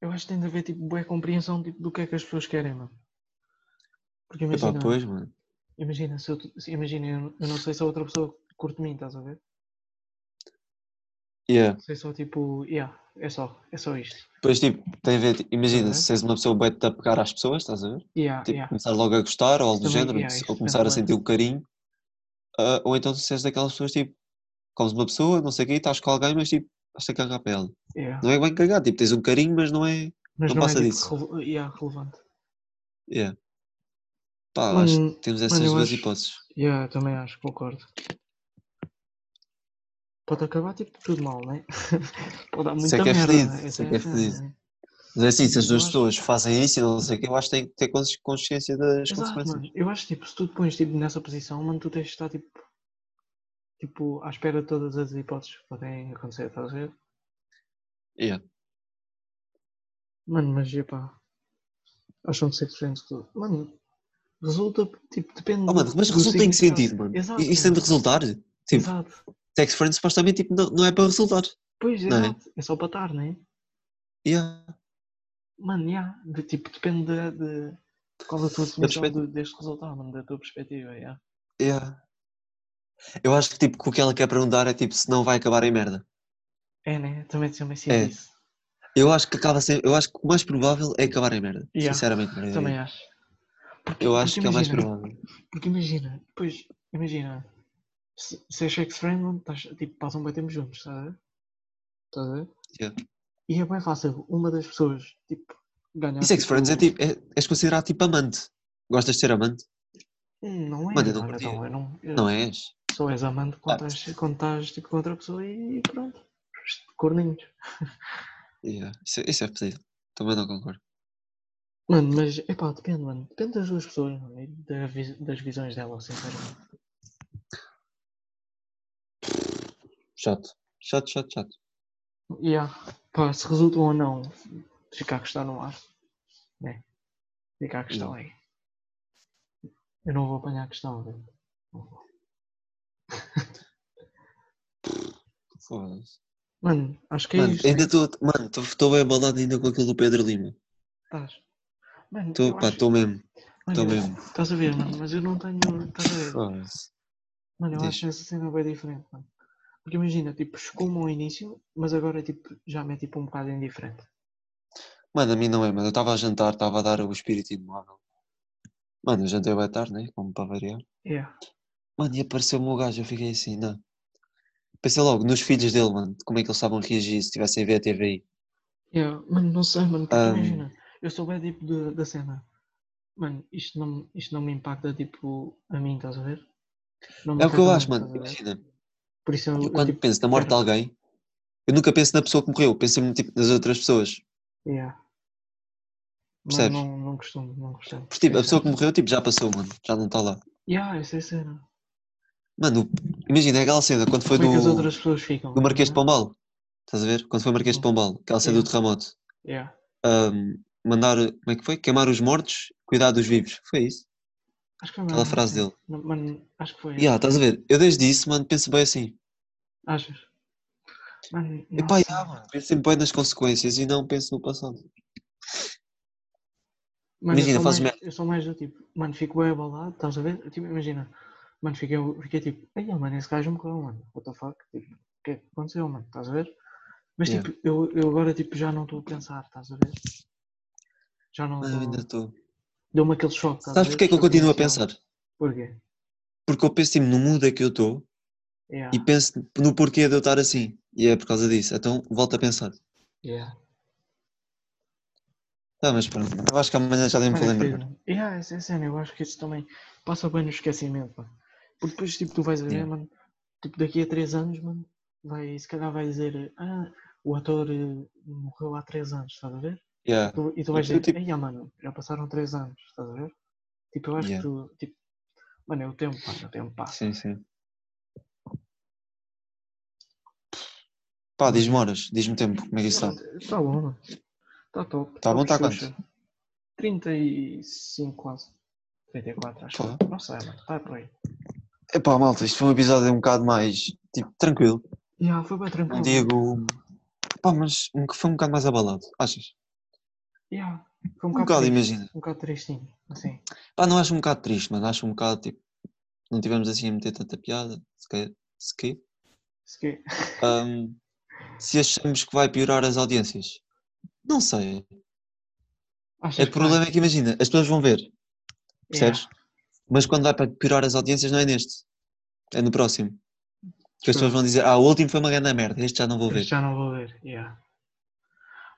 Eu acho que tem de haver tipo boa compreensão tipo, do que é que as pessoas querem, mano. Porque Epá, imagina. pois, mano. Imagina, se eu, se- imagina, eu, eu não sei se a outra pessoa curte mim, estás a ver? Yeah. Sei só tipo, yeah, é só, é só isto. Depois, tipo, tem a ver, tipo, imagina, Uhum. se és uma pessoa bem a pegar às pessoas, estás a ver? Yeah, Tipo, yeah. começar logo a gostar, ou algo do género, yeah, ou começar a sentir um carinho. Ah, ou então se és daquelas pessoas, tipo, comes uma pessoa, não sei o quê, estás com alguém, mas tipo, estás a cagar ela. yeah. Não é bem cagar, tipo, tens um carinho, mas não é. Mas não não, é passa tipo, disso. yeah, relevante. Yeah. Pá, Mano, acho que temos essas duas acho- hipóteses. Yeah, também acho, concordo. Pode acabar tipo tudo mal, né? Pode dar Isso muita é que é merda. fedido, isso é que é fedido. Mas é assim, se as duas pessoas fazem isso e não sei o quê, eu acho que tem que ter cons- consciência das Exato, consequências. mano. Eu acho tipo, se tu te pões tipo, nessa posição, mano, tu tens de estar tipo, tipo, à espera de todas as hipóteses que podem acontecer, estás a ver? Yeah. Mano, mas epá. Acham que ser diferente tudo. Mano, resulta, tipo, depende. Oh, mano, mas resulta em que sentido, mano? Exato. Isso tem de resultar? Tipo, Exato. Sex friend supostamente tipo, não, não é para resultar. Pois, não é? exato. É só para estar, né? Yeah. Mano, yeah, de, tipo, depende de, de qual a tua perspectiva. deste resultado, mano, da tua perspectiva, yeah. Yeah. Eu acho que tipo, que o que ela quer perguntar é tipo, se não vai acabar em merda. É, né? Também, também sinto É. isso. Eu acho que acaba sempre, eu acho que o mais provável é acabar em merda. Yeah. Sinceramente. Também acho. Porque, eu acho que é o mais provável. Porque imagina, depois, imagina, se, se é sex friend, estás, tipo, passam bem tempo juntos, estás a ver? Estás a ver? Yeah. E é bem fácil uma das pessoas, tipo, ganhar. E sex tipo, friends é tipo, é, és considerado tipo amante. Gostas de ser amante? Hum, Não é, Mano, eu não mano, curtia. então, eu não, eu Não é? és? só és amante quando Ah. estás, quando estás tipo, com outra pessoa e pronto. Corninhos. Yeah. Isso, é- isso é pedido. Também não concordo. Mano, mas é pá, depende, mano. Depende das duas pessoas, mano. e da vi- das visões delas, sinceramente. Chato. Chato, chato, chato. Yeah. pá, se resultam ou não, fica a questão no ar. Né? Fica a questão aí. Eu não vou apanhar a questão, velho. Não vou. Foda-se. Mano, acho que é Mano, isto. ainda estou. Mano, estou bem abalado ainda com aquilo do Pedro Lima. Estás? Mano, Estou, pá, acho- estou mesmo. eu- mesmo. Estás a ver, mano? Mas eu não tenho. Estás a ver? Mano, eu Diz. acho essa cena bem diferente, mano. Porque imagina, tipo, chocou-me ao início, mas agora tipo, já me é tipo um bocado indiferente. Mano, a mim não é, mano. Eu estava a jantar, estava a dar o espírito imóvel. Mano, eu jantei bem tarde, né? Como para variar. Yeah. Mano, e apareceu o gajo, eu fiquei assim, não. Pensei logo nos filhos dele, mano, como é que eles estavam a reagir se tivessem a ver a TVI. Yeah. Mano, não sei, mano, Ahm. imagina, eu sou bem tipo de- da cena. Mano, isto não, isto não me impacta tipo a mim, estás a ver? É o que eu acho, mano. Imagina, Por isso eu, eu quando tipo, penso na morte de alguém, eu nunca penso na pessoa que morreu, penso sempre tipo, nas outras pessoas. Yeah. Percebes? não, não costumo, não costumo. Porque tipo, a É pessoa que morreu tipo, já passou, mano. Já não está lá. Yeah, essa é a cena. Mano, imagina é aquela cena quando foi Como é que as do, outras pessoas ficam? do Marquês de? Pombal. Estás a ver? Quando foi o Marquês de Uhum. Pombal, aquela cena do Yeah. terremoto. Yeah. Ahm, mandar, como é que foi? Queimar os mortos, cuidar dos vivos. Foi isso? Acho que foi Aquela frase dele. Não, Mano, acho que foi. Yeah, estás a ver? Eu desde isso, mano, penso bem assim. Achas? Mano, Epá, yeah, mano, penso sempre bem nas consequências e não penso no passado. Mano, Imagina, eu, fazes mais, merda. eu sou mais do tipo, mano, fico bem abalado, estás a ver? Tipo, imagina, mano, fiquei, fiquei tipo, ei, mano, esse gajo morreu, mano, what the fuck? Tipo, o que é que aconteceu, mano? Estás a ver? Mas Yeah. tipo, eu, eu agora tipo, já não estou a pensar, estás a ver? Já não estou. Deu-me aquele choque, Sabes porque é que eu continuo a pensar? Porquê? Porque eu penso tipo, no mundo é que eu estou Yeah, e penso no porquê de eu estar assim. E é por causa disso. Então volto a pensar. yeah. Ah, mas pronto, eu acho que amanhã já Mano, me é lembrar. mano. Yeah, é cena, eu acho que isso também passa bem no esquecimento, mano. Porque depois, tipo, tu vais ver, Yeah. mano, tipo, daqui a 3 anos, mano, vai, se calhar vai dizer, ah, o ator eh, morreu há 3 anos, estás a ver? Yeah. Tu- e tu vais dizer, tipo- ei, mano, já passaram 3 anos, estás a ver? Tipo, eu acho Yeah. que tu, tipo, mano, é o tempo, mano, o tempo passa. Sim, sim. Pá, diz-me horas, diz-me tempo, como é que isso está? Está bom, mano. Está top. Tá bom, tá Xuxa. 35 quase. 34, acho. Pá. Não sei, mano, está por aí. Epá, malta, isto foi um episódio um bocado mais, tipo, tranquilo. Yeah, foi bem tranquilo. Não digo... Pá, mas foi um bocado mais abalado, achas? Yeah, foi um Um bocado imagina. Um bocado tristinho, assim. Pá, não acho um bocado triste, mas acho um bocado, tipo, não tivemos assim a meter tanta piada, se quê? Se quê? Se que- Ahm, se achamos que vai piorar as audiências. Não sei. Achas É que o vai? problema é que imagina, as pessoas vão ver, Yeah. percebes? Mas quando vai para piorar as audiências não é neste, é no próximo. Que as pessoas vão dizer, ah, o último foi uma grande merda, este já não vou ver. Este já não vou ver, yeah.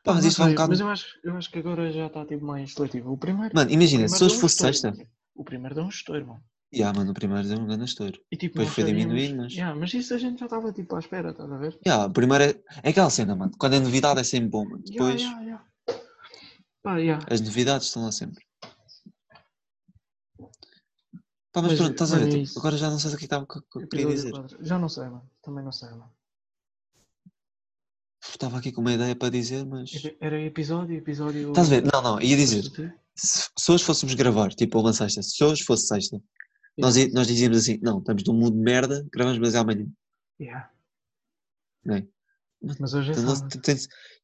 Pá, mas não isto vai um bocado- Mas eu acho, eu acho que agora já está tipo mais seletivo. O primeiro. Mano, imagina, primeiro se hoje fosse estouro, sexta. O primeiro deu um estouro, mano. já, mano, o primeiro deu um grande estouro. E tipo, Depois foi sabíamos- diminuindo, mas- Yeah, mas isso a gente já estava tipo à espera, estás a ver? Já, o primeiro é, é aquela cena, mano, quando é novidade é sempre bom, mano. Yeah, Depois, yeah, yeah. Pá, yeah. as novidades estão lá sempre. Pá, mas, Mas, pronto, estás a mano, ver? é tipo, isso. agora já não sei o que estava que que eu queria dizer. Já não sei, mano. Também não sei, mano. Estava aqui com uma ideia para dizer, mas. Era episódio, episódio. Estás a ver? Não, não, ia dizer. Se, se hoje fôssemos gravar, tipo, uma sexta, se hoje fosse sexta, nós, nós dizíamos assim: não, estamos num mundo de merda, gravamos, mas é amanhã. Yeah. É? Mas hoje é Então, sábado.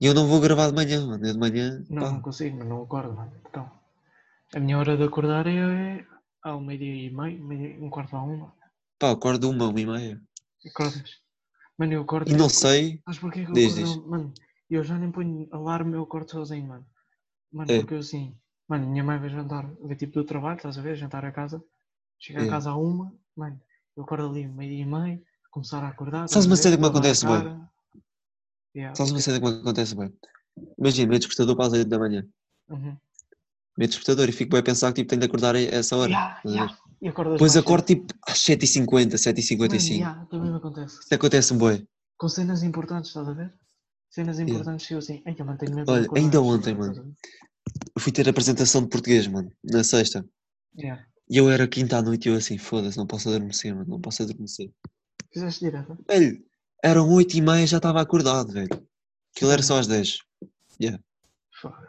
E eu não vou gravar de manhã, mano. Eu de manhã. Não, pá, não consigo, não acordo, mano. Então, a minha hora de acordar é ao meio-dia e meio, meio, um quarto a uma. pá, acordo uma, uma e meia. Acordas? Mano, eu acordo. E não sei. Sabes porquê que eu Diz, acordo? Mano, eu já nem ponho alarme, eu acordo sozinho, mano. Mano, É. porque eu assim, mano, minha mãe vai jantar, vai tipo do trabalho, estás a ver? Jantar a casa. Chega É. a casa a uma, mano, eu acordo ali meio-dia e meio, começar a acordar. Sabes uma cena que me acontece cara. Yeah, Sabes uma cena que me acontece bem? Imagina, meto despertador para as 8 da manhã. Uhum. Meto despertador e fico bem a pensar que tipo, tenho de acordar a essa hora. Yeah, yeah. E acordas Depois mais acordo cedo. tipo às 7h50, Mano, 7h55. yeah, também me acontece. Isto acontece-me bué. Com cenas importantes, estás a ver? Cenas importantes que eu assim, ai, eu mantenho de Olha, ainda ontem, mano. a eu fui ter apresentação de português, mano, na sexta. Yeah. E eu era quinta à noite e eu assim, foda-se, não posso adormecer, mano, não posso adormecer. Fizeste direto? Velho, eram oito e meia já estava acordado, velho. Aquilo era só às 10. Yeah. Foda-se.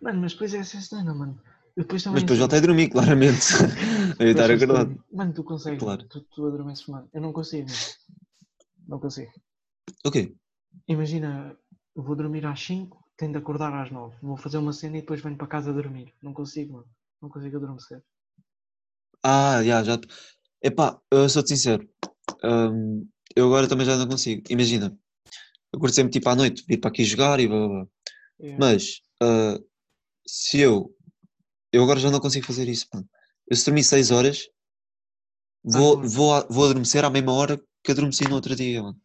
Mano, mas depois é essa cena, mano. Depois também. Mas depois já assim, até dormi, claramente. ia estar acordado. tu- Mano, tu consegues. Claro. Tu, tu adormeces, mano. Eu não consigo, mano. Não consigo. Ok. Imagina, eu vou dormir às 5, tenho de acordar às 9. Vou fazer uma cena e depois venho para casa dormir. Não consigo, mano. Não consigo adormecer. Ah, já, já. Epá, eu sou-te sincero. Hum, eu agora também já não consigo. Imagina, eu curto sempre tipo à noite, vir para aqui jogar e blá blá blá. Yeah. Mas ah, se eu. Eu agora já não consigo fazer isso. Eu se dormir 6 horas, vou, bom. vou, vou adormecer à mesma hora que adormeci no outro dia, mano.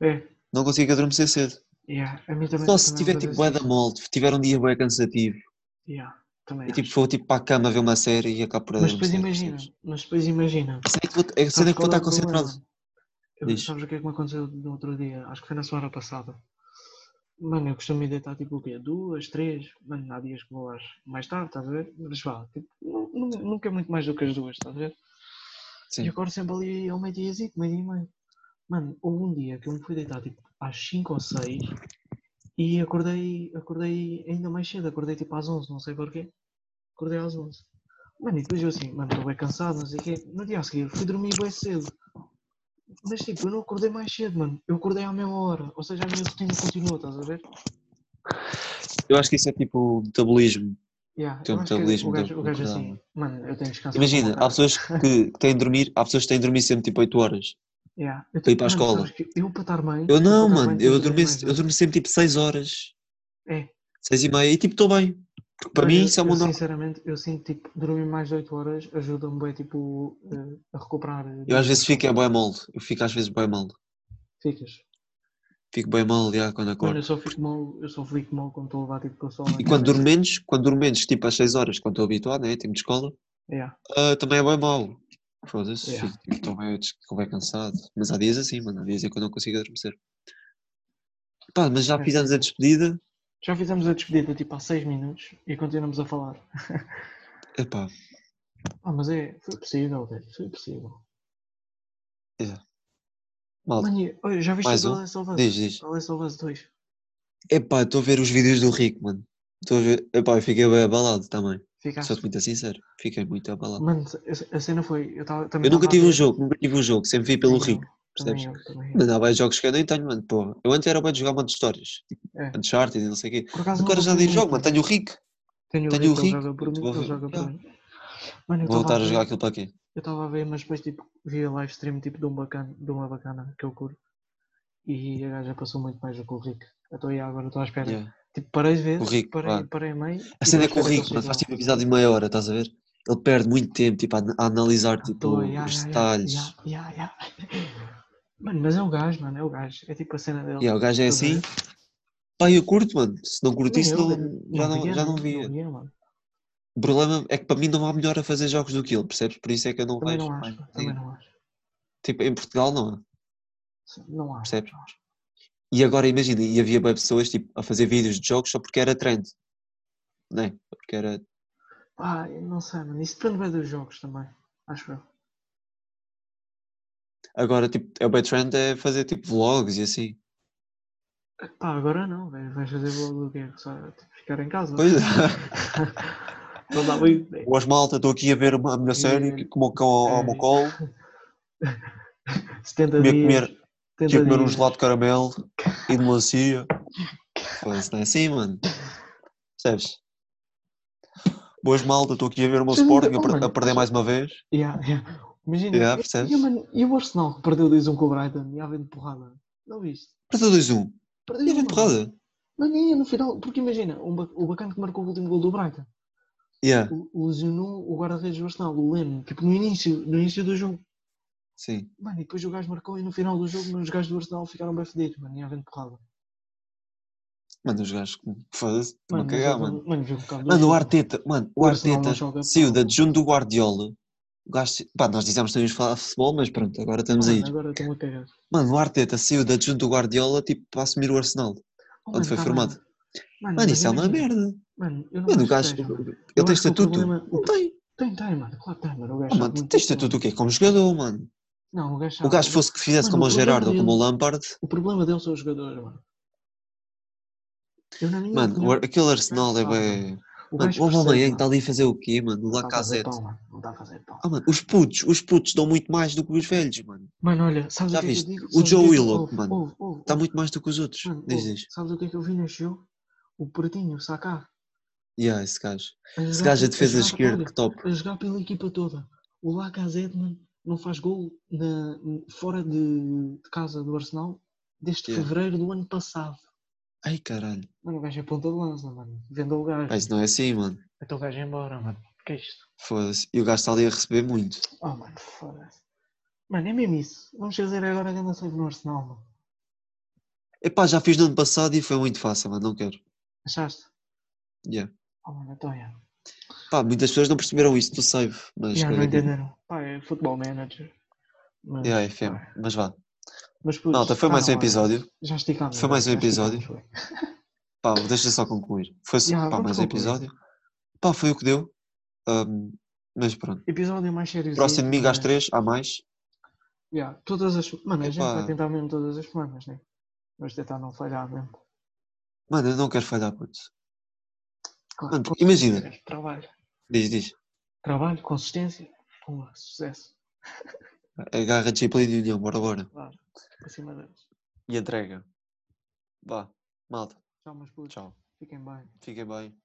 É. Não consigo adormecer cedo. Yeah. Também. Só se tiver tipo bué da molde, tiver um dia bué cansativo Yeah. E tipo acho. vou tipo para a cama ver uma série e acabo por Mas depois imagina. percebes? Mas depois imagina. A cena é que vou, a cena Sabes que vou é estar concentrado. Eu- sabes o que é que me aconteceu no outro dia? Acho que foi na semana passada. Mano, eu costumo me deitar tipo o quê? Duas, três? Mano, há dias que vou às mais tarde, estás a ver? Mas vá, tipo, nu- nu- nunca é muito mais do que as duas, estás a ver? Sim. E acordo sempre ali ao meio-dia, meio-dia e meio. Mano, houve um dia que eu me fui deitar tipo às 5 ou 6 e acordei, acordei ainda mais cedo, acordei tipo às 11, não sei porquê. Acordei às 11. Mano, e depois eu assim, mano, estou bem cansado, não sei o quê. No dia a seguir fui dormir bem cedo. Mas tipo, eu não acordei mais cedo, mano. Eu acordei à mesma hora. Ou seja, a minha rotina continuou, estás a ver? Eu acho que isso é tipo metabolismo. Yeah, Tem eu acho que metabolismo o gajo, o gajo acordar, assim, mano. eu tenho. Imagina, há pessoas que, que têm de dormir, há pessoas que têm de dormir sempre tipo 8 horas. Yeah. Eu, para ir para a escola. Eu para estar bem. Eu não, mano, eu mais eu durmo sempre tipo 6 horas, É, 6 e meia e tipo estou bem. Porque para Mano, mim isso é uma norma. Sinceramente, eu sinto tipo, dormir mais de 8 horas ajuda-me bem, tipo, eh, a recuperar. eh, Eu às vezes fico é bem molde, eu fico às vezes bem molde. Ficas. Fico bem mal já quando Mano, acordo. eu só fico mal, eu só fico mal quando estou a levar tipo com o sol. E quando durmo menos, quando durmo menos, tipo às 6 horas, quando estou habituado, né, tempo de escola, Yeah. ah, também é bem mau. Foda-se, Yeah. fico- tipo, estou bem, bem cansado. Mas há dias assim, mano, há dias em que eu não consigo adormecer. Pá, mas já É fizemos assim. a despedida. Já fizemos a despedida tipo há 6 minutos e continuamos a falar. Epá, Ah, mas é, foi possível, velho, foi possível. malta, Mano, olha, já viste Mais o um? The Last of Us? diz, diz. The Last of Us 2. Epá, estou a ver os vídeos do Rico, mano. Estou a ver. Epá, eu fiquei bem abalado também. Ficaste. Sou-te muito sincero. Fiquei muito abalado. Mano, a- cena foi. Eu, tava, Eu nunca tive um jogo, nunca tive um jogo, sempre vi pelo Rico. Eu, Também percebes? eu, também eu. Mas há jogos que eu nem tenho, mano. Porra. Eu antes era bem de jogar monte de histórias. É. Uncharted e não sei o quê. Por acaso Agora já nem jogo, mano. Tenho o Rico. Tenho, tenho o joga por mim, vou ele ver- joga por yeah. mim. Mano, eu Vou estava voltar a jogar aquilo para quê? Eu estava a ver, mas depois tipo, vi a live stream tipo, de, um bacana, de uma bacana que eu curto. E a gaja passou muito mais do que o Rick. Então e agora estou à espera. Yeah. Tipo, parei de ver, O Rick, parei, meio. A cena é estou à o que mano, faz tipo episódio de meia hora, estás a ver? Ele perde muito tempo, tipo, a, a analisar, À tipo, toa, yeah, os detalhes. Mano, mas é o gajo, mano, é o gajo. É tipo a cena dele. Yeah, o gajo é assim. ver? Pá, eu curto, mano. Se não curtisse, eu, não, já, não, já não via. Não via, mano. O problema é que para mim não há melhor a fazer jogos do que ele, percebes? Por isso é que eu não Também vejo. não acho, pá, também não acho. Tipo, em Portugal não há, Não acho. percebes? não acho. E agora imagina, e havia bem pessoas tipo, a fazer vídeos de jogos só porque era trend. Não é? Porque era. Eu não sei, mano. Isso depende bem dos jogos também. Acho eu. Agora, tipo, é bem trend é fazer tipo vlogs e assim. Pá, agora não, velho. Vais fazer vlog do quê? Só tipo, ficar em casa. Pois é. Não dá muito. Boas malta, estou aqui a ver uma- a minha série, aqui com o meu cão ao, ao meu É. colo. 70 Comer- dias. comer- 70 Aqui a comer um gelado de caramelo e de melancia. Foda-se, não é assim, mano. Percebes? Boas malta, estou aqui a ver o meu Sim, Sporting a, oh, per- mano. a perder mais uma vez. Yeah, yeah. Imagina. Yeah, e- e, mano, e o Arsenal que perdeu 2-1 com o Brighton e a vendo porrada? Não viste? Perdeu 2-1. Perdeu E a mano. vendo porrada. Mano, e no final, porque imagina, um o bacana que marcou o último gol do Brighton Yeah, o- lesionou o guarda-redes do Arsenal, o Leno, tipo no início, no início do jogo. sim. Mano, e depois o gajo marcou e no final do jogo os gajos do Arsenal ficaram bem fedidos, mano, e a vendo porrada. Mano, os gajos, foda-se, estão a Mano, cagar, mano. mano, bocado Mano, o Arteta, mano, o O não Arteta saiu da adjunto do Guardiola. Gajo, pá, nós dizemos que de falar de futebol, mas pronto, agora estamos a Mano, ir. agora estou-me a cagar. Mano, o Arteta saiu da adjunto do Guardiola, tipo, para assumir o Arsenal. Oh, Onde mano, foi tá formado? Mano, Mano, isso é uma merda. Mano, eu não Mano, o gajo. seja. Ele Eu tem estatuto? problema- Não tem. Tem, tem, mano. Claro que tem, mano. O gajo sabe mano, disso, estatuto o quê? Como jogador, mano. Não, o gajo O gajo fosse que fizesse Mano, como o Gerardo ou como o dele- Lampard. O problema deles são os jogadores, mano. Mano, aquele Arsenal é bem. O Mano, o percebe, está ali a fazer o quê, mano? O está Lacazette. Não está a fazer pão. Ah, mano, os putos, os putos dão muito mais do que os velhos, mano. Mano, olha, sabes Já o que é que viste? eu digo? O Joe é Willock, mano, ouve. muito mais do que os outros. Mano, Diz, diz. Sabes o que é que eu vi neste jogo? O Pretinho, o Saka. Yeah, esse gajo. Esse gajo é defesa esquerda, que top. a jogar pela equipa toda. O Lacazette, mano, não faz gol na, fora de, de casa do Arsenal desde Yeah. fevereiro do ano passado. Ai, caralho. Mano, o gajo é ponta de lança, mano. Vendeu o gajo. Ah, isso não é assim, mano. Então o gajo é embora, mano. O que é isto? Foda-se. E o gajo está ali a receber muito. Oh, mano, foda-se. Mano, é mesmo isso. Vamos fazer agora a grande save no Arsenal, mano. Epá, já fiz no ano passado e foi muito fácil, mano. Não quero. Achaste? Yeah. Oh, mano, então é. Pá, muitas pessoas não perceberam isso do save, mas. Já não entenderam. Pá, é futebol manager. Mas, Yeah, é FM. pá, Mas vá. Mas, putos, Malta, foi mais um episódio. Já esticámos. Foi mais um episódio. Pá, deixa só concluir. Foi Yeah, pá, mais um episódio. Pá, foi o que deu. Ahm, mas pronto. Episódio mais sério. Próximo domingo às três, há mais. Yeah, todas as Mano, a gente vai tentar mesmo todas as semanas, né? Vamos tentar não falhar mesmo. Mano, eu não quero falhar, puto. Claro, Mano, imagina. Trabalho. Diz, diz. Trabalho, consistência. Pumba, sucesso. Agarra disciplina e união, bora, bora. Claro. Para cima deles. E entrega. Vá, malta. Tchau, meus putos. Tchau. Fiquem bem. Fiquem bem.